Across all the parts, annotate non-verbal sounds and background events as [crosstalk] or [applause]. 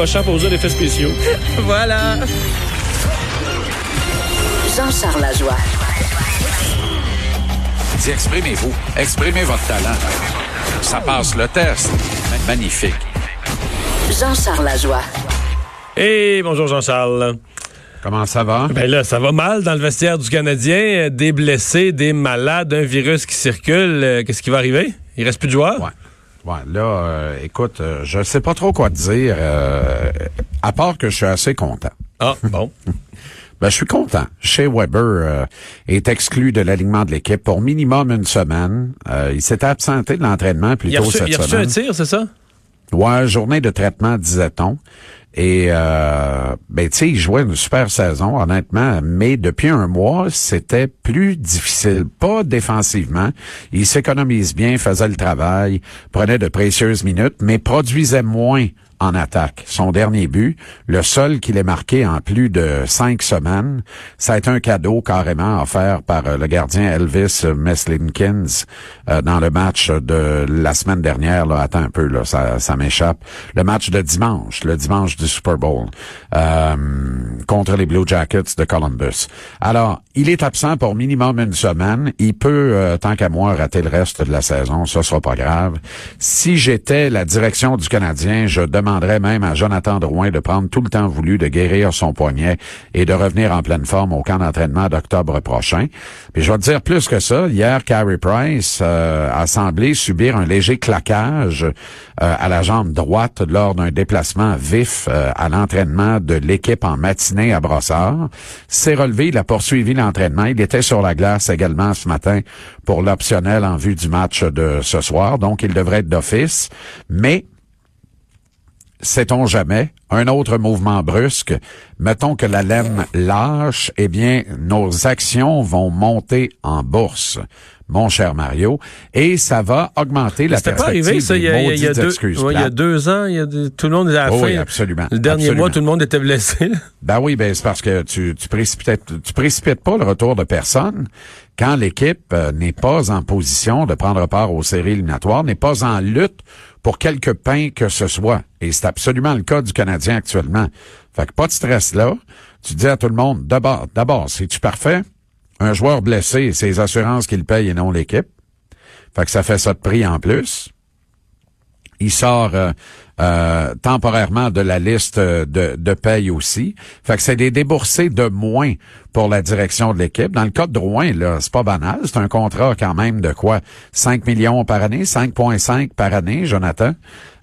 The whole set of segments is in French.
pas cher pour spéciaux. [laughs] voilà. Jean-Charles Lajoie. Dis, exprimez-vous. Exprimez votre talent. Ça passe le test. Magnifique. Jean-Charles Lajoie. Hey, bonjour Jean-Charles. Comment ça va? Ben là, ça va mal dans le vestiaire du Canadien. Des blessés, des malades, un virus qui circule. Euh, Qu'est-ce qui va arriver? Il reste plus de joueurs? Ouais. Ouais, là, euh, écoute, euh, je sais pas trop quoi te dire, euh, à part que je suis assez content. Ah, bon. [laughs] Ben, je suis content. Shea Weber euh, est exclu de l'alignement de l'équipe pour minimum une semaine. Euh, il s'était absenté de l'entraînement plus Il tôt reçu, cette il a reçu semaine. un tir, c'est ça? Ouais, journée de traitement, disait-on. Et euh, ben tu sais, il jouait une super saison, honnêtement, mais depuis un mois, c'était plus difficile. Pas défensivement. Il s'économise bien, faisait le travail, prenait de précieuses minutes, mais produisait moins en attaque. Son dernier but, le seul qu'il ait marqué en plus de cinq semaines, ça a été un cadeau carrément offert par euh, le gardien Elvis Meslinkins euh, dans le match de la semaine dernière. Attends un peu, ça, m'échappe. Le match de dimanche, le dimanche du Super Bowl euh, contre les Blue Jackets de Columbus. Alors, il est absent pour minimum une semaine. Il peut, tant qu'à moi, rater le reste de la saison. Ça sera pas grave. Si j'étais la direction du Canadien, je même à Jonathan Drouin de prendre tout le temps voulu de guérir son poignet et de revenir en pleine forme au camp d'entraînement d'octobre prochain. Puis je vais te dire plus que ça. Hier, Carey Price euh, a semblé subir un léger claquage euh, à la jambe droite lors d'un déplacement vif euh, à l'entraînement de l'équipe en matinée à Brossard. S'est relevé, il a poursuivi l'entraînement. Il était sur la glace également ce matin pour l'optionnel en vue du match de ce soir. Donc, il devrait être d'office. Mais sait-on jamais, un autre mouvement brusque, mettons que la laine lâche, eh bien, nos actions vont monter en bourse, mon cher Mario, et ça va augmenter la C'était pas perspective arrivé, ça, il y a, il y a deux, ouais, il y a deux ans, il y a des- tout le monde, à la Oh fin, oui, absolument, le dernier absolument. mois, tout le monde était blessé. là. Ben oui, ben c'est parce que tu, tu précipites tu précipites pas le retour de personne quand l'équipe euh, n'est pas en position de prendre part aux séries éliminatoires, n'est pas en lutte pour quelque pain que ce soit. Et c'est absolument le cas du Canadien actuellement. Fait que pas de stress là. Tu dis à tout le monde, d'abord, d'abord, c'est-tu parfait? Un joueur blessé, c'est les assurances qu'il paye et non l'équipe. Fait que ça fait ça de prix en plus. Il sort euh, euh, temporairement de la liste euh, de, de paye aussi. Fait que c'est des déboursés de moins pour la direction de l'équipe. Dans le cas de Drouin, là, c'est pas banal. C'est un contrat quand même de quoi? 5 millions par année, 5,5 par année, Jonathan?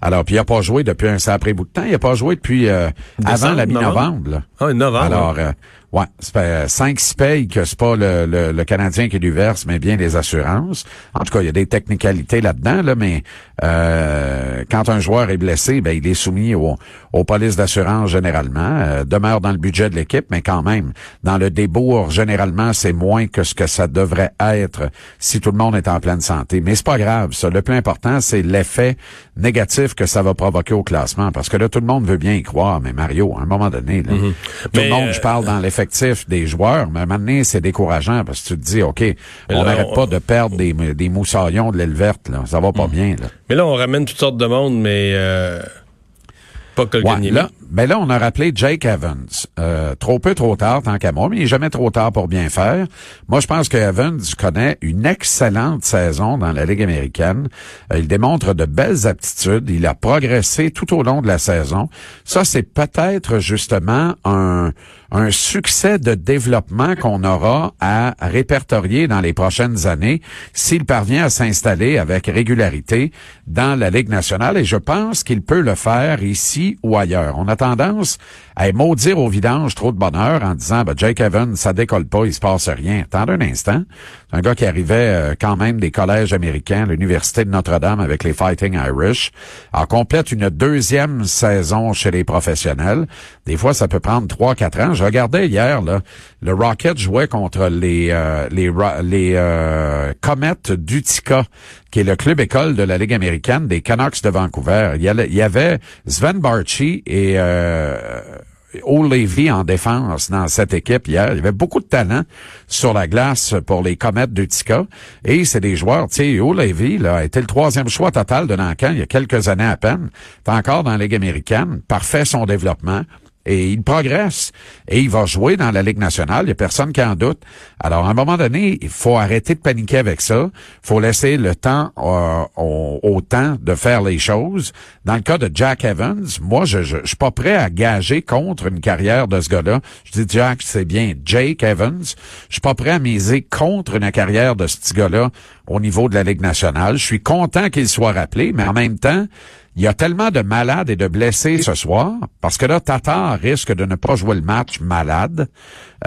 Alors, puis il a pas joué depuis un sacré bout de temps. Il a pas joué depuis euh, avant la novembre? mi-novembre. là. Ah, novembre. Alors, euh, ouais, c'est pas 5 6 payes que c'est pas le, le, le Canadien qui lui verse, mais bien les assurances. En tout cas, il y a des technicalités là-dedans, là, mais euh, quand un joueur est blessé, ben il est soumis au- aux polices d'assurance généralement, euh, demeure dans le budget de l'équipe, mais quand même, dans le débours, généralement, c'est moins que ce que ça devrait être si tout le monde est en pleine santé. Mais c'est pas grave, ça. Le plus important, c'est l'effet négatif que ça va provoquer au classement, parce que là, tout le monde veut bien y croire, mais Mario, à un moment donné, là, tout Mais, le monde, euh, je parle dans des joueurs, mais donné, c'est décourageant parce que tu te dis, OK, on n'arrête on- pas de perdre des, des moussaillons de l'aile verte, là. Ça va pas bien, là. Mais là, on ramène toutes sortes de monde, mais euh, pas Ouais, là, ben là, on a rappelé Jake Evans. Euh, trop peu, trop tard, tant qu'à moi, mais il n'est jamais trop tard pour bien faire. Moi, je pense que Evans connaît une excellente saison dans la Ligue américaine. Euh, il démontre de belles aptitudes. Il a progressé tout au long de la saison. Ça, c'est peut-être justement un, un succès de développement qu'on aura à répertorier dans les prochaines années s'il parvient à s'installer avec régularité dans la Ligue nationale. Et je pense qu'il peut le faire ici ou ailleurs. On a tendance à maudire au vidange trop de bonheur en disant, ben, Jake Evans, ça décolle pas, il se passe rien. Attendez un instant. Un gars qui arrivait euh, quand même des collèges américains, l'Université de Notre-Dame avec les Fighting Irish, en complète une deuxième saison chez les professionnels. Des fois, ça peut prendre trois, quatre ans. Je regardais hier, le Rocket jouait contre les euh, les euh, Comets d'Utica, qui est le club école de la Ligue américaine des Canucks de Vancouver. Il y avait Sven Barchi et euh, O'Leary en défense dans cette équipe hier. Il y avait beaucoup de talent sur la glace pour les comètes d'Utica. Et c'est des joueurs, tu sais, O'Leary là, a été le troisième choix total de Nancan il y a quelques années à peine. T'es encore dans la Ligue américaine. Parfait son développement et il progresse et il va jouer dans la Ligue nationale. Il n'y a personne qui en doute. Alors, à un moment donné, il faut arrêter de paniquer avec ça. Il faut laisser le temps euh, au, temps de faire les choses. Dans le cas de Jack Evans, moi, je, je, suis pas prêt à gager contre une carrière de ce gars-là. Je dis Jack, c'est bien Jake Evans. Je suis pas prêt à miser contre une carrière de ce gars-là au niveau de la Ligue nationale. Je suis content qu'il soit rappelé, mais en même temps, il y a tellement de malades et de blessés ce soir, parce que là, Tatar risque de ne pas jouer le match malade.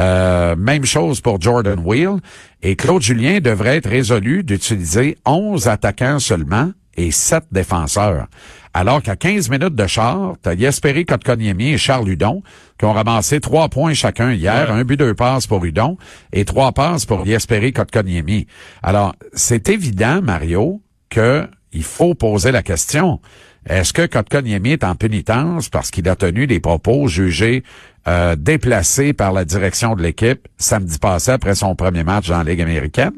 Euh, même chose pour Jordan Wheel. Et Claude Julien devrait être résolu d'utiliser 11 attaquants seulement et 7 défenseurs. Alors qu'à 15 minutes de char, t'as Yesperi Kotkaniemi et Charles Hudon qui ont ramassé trois points chacun hier, un but, deux passes pour Hudon et trois passes pour Yesperi Kotkaniemi. Alors, c'est évident, Mario, que il faut poser la question. Est-ce que Kotkaniemi est en pénitence parce qu'il a tenu des propos jugés euh, déplacés par la direction de l'équipe samedi passé après son premier match dans la Ligue américaine?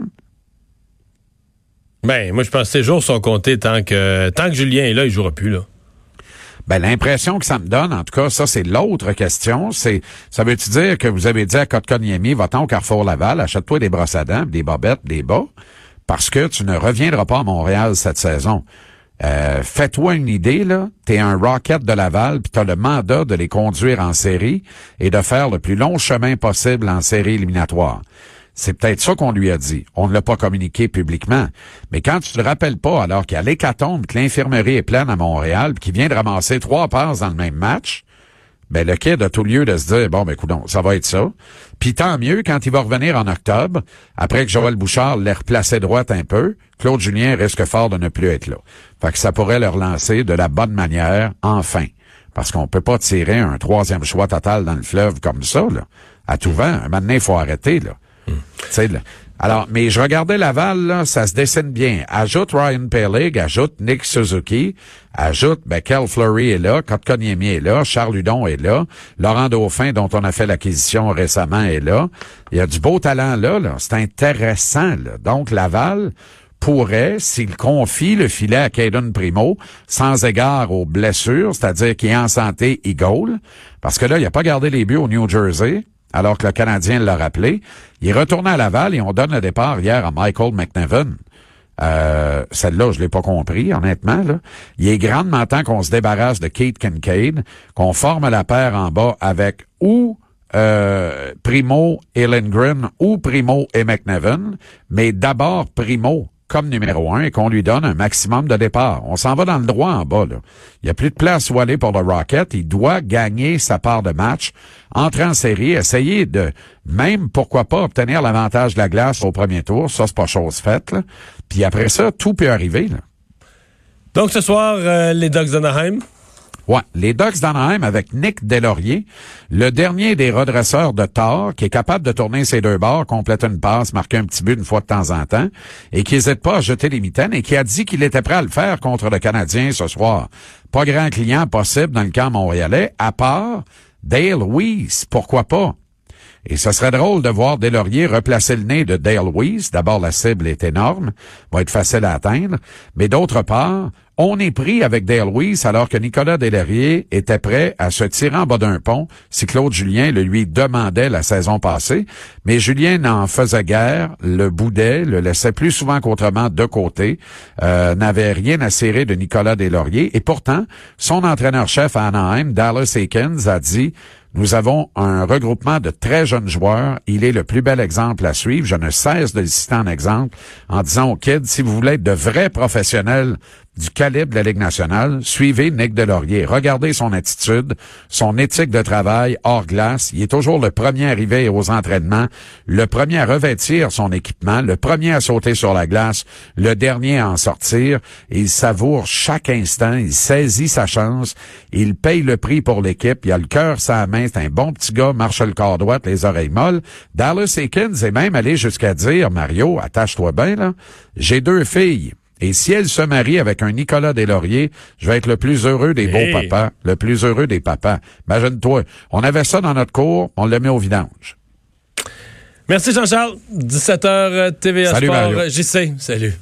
Ben, moi, je pense que ces jours sont comptés tant que tant que Julien est là, il jouera plus, là. Ben, l'impression que ça me donne, en tout cas, ça, c'est l'autre question. C'est, ça veut-tu dire que vous avez dit à Kotkaniemi, va-t'en au Carrefour Laval, achète-toi des brosses à dents, des bobettes, des bas, parce que tu ne reviendras pas à Montréal cette saison. Euh, fais-toi une idée, là. T'es un Rocket de Laval, puis t'as le mandat de les conduire en série et de faire le plus long chemin possible en série éliminatoire. C'est peut-être ça qu'on lui a dit. On ne l'a pas communiqué publiquement. Mais quand tu te rappelles pas, alors qu'il y a l'hécatombe, que l'infirmerie est pleine à Montréal, qu'il vient de ramasser trois passes dans le même match, ben le kid a tout lieu de se dire bon ben écoute ça va être ça. Puis tant mieux quand il va revenir en octobre, après que Joël Bouchard l'ait replacé droite un peu, Claude Julien risque fort de ne plus être là. Fait que ça pourrait le relancer de la bonne manière enfin. Parce qu'on peut pas tirer un troisième choix total dans le fleuve comme ça, là. À tout vent. Maintenant, il faut arrêter, là. Hmm. Alors, mais je regardais Laval, là, ça se dessine bien. Ajoute Ryan Pellig, ajoute Nick Suzuki, ajoute, ben, Kel Fleury est là, Kotkaniemi est là, Charles Hudon est là, Laurent Dauphin, dont on a fait l'acquisition récemment, est là. Il y a du beau talent là, là. C'est intéressant, là. Donc, Laval pourrait, s'il confie le filet à Caden Primo, sans égard aux blessures, c'est-à-dire qu'il est en santé, il goal, parce que là, il a pas gardé les buts au New Jersey, alors que le Canadien l'a rappelé. Il est retourné à Laval et on donne le départ hier à Michael McNevin. Euh, celle-là, je l'ai pas compris, honnêtement. Là. Il est grandement temps qu'on se débarrasse de Kate Kincaid, qu'on forme la paire en bas avec ou euh, Primo et Lindgren ou Primo et McNevin, mais d'abord Primo comme numéro un et qu'on lui donne un maximum de départ. On s'en va dans le droit en bas. Là. Il n'y a plus de place où aller pour le Rocket. Il doit gagner sa part de match, entrer en série, essayer de même, pourquoi pas, obtenir l'avantage de la glace au premier tour. Ça, c'est pas chose faite. Puis après ça, tout peut arriver. Là. Donc ce soir, euh, les Ducks d'Anaheim. Ouais, les Ducks d'Anaheim avec Nick Delorier, le dernier des redresseurs de tort, qui est capable de tourner ses deux bords, compléter une passe, marquer un petit but une fois de temps en temps, et qui n'hésite pas à jeter les mitaines et qui a dit qu'il était prêt à le faire contre le Canadien ce soir. Pas grand client possible dans le camp montréalais, à part Dale Weiss, pourquoi pas? Et ce serait drôle de voir Delaurier replacer le nez de Dale Weiss. D'abord, la cible est énorme, va être facile à atteindre. Mais d'autre part, on est pris avec Dale Weiss alors que Nicolas Delaurier était prêt à se tirer en bas d'un pont si Claude Julien le lui demandait la saison passée. Mais Julien n'en faisait guère, le boudait, le laissait plus souvent qu'autrement de côté, euh, n'avait rien à serrer de Nicolas Delaurier. Et pourtant, son entraîneur-chef à Anaheim, Dallas Aikens, a dit nous avons un regroupement de très jeunes joueurs. Il est le plus bel exemple à suivre. Je ne cesse de le citer en exemple en disant aux kids, si vous voulez être de vrais professionnels du calibre de la Ligue nationale, suivez Nick Delorier. Regardez son attitude, son éthique de travail hors glace. Il est toujours le premier arrivé aux entraînements, le premier à revêtir son équipement, le premier à sauter sur la glace, le dernier à en sortir. Il savoure chaque instant, il saisit sa chance, il paye le prix pour l'équipe, il a le cœur sa main, c'est un bon petit gars, marche le corps droit, les oreilles molles. Dallas Aikens est même allé jusqu'à dire, Mario, attache-toi bien, là, j'ai deux filles Et si elle se marie avec un Nicolas Deslauriers, je vais être le plus heureux des Hey. beaux papas, le plus heureux des papas. Imagine-toi, on avait ça dans notre cour, on le met au vidange. Merci Jean-Charles. 17h TVA Salut, Sport Mario. JC. Salut.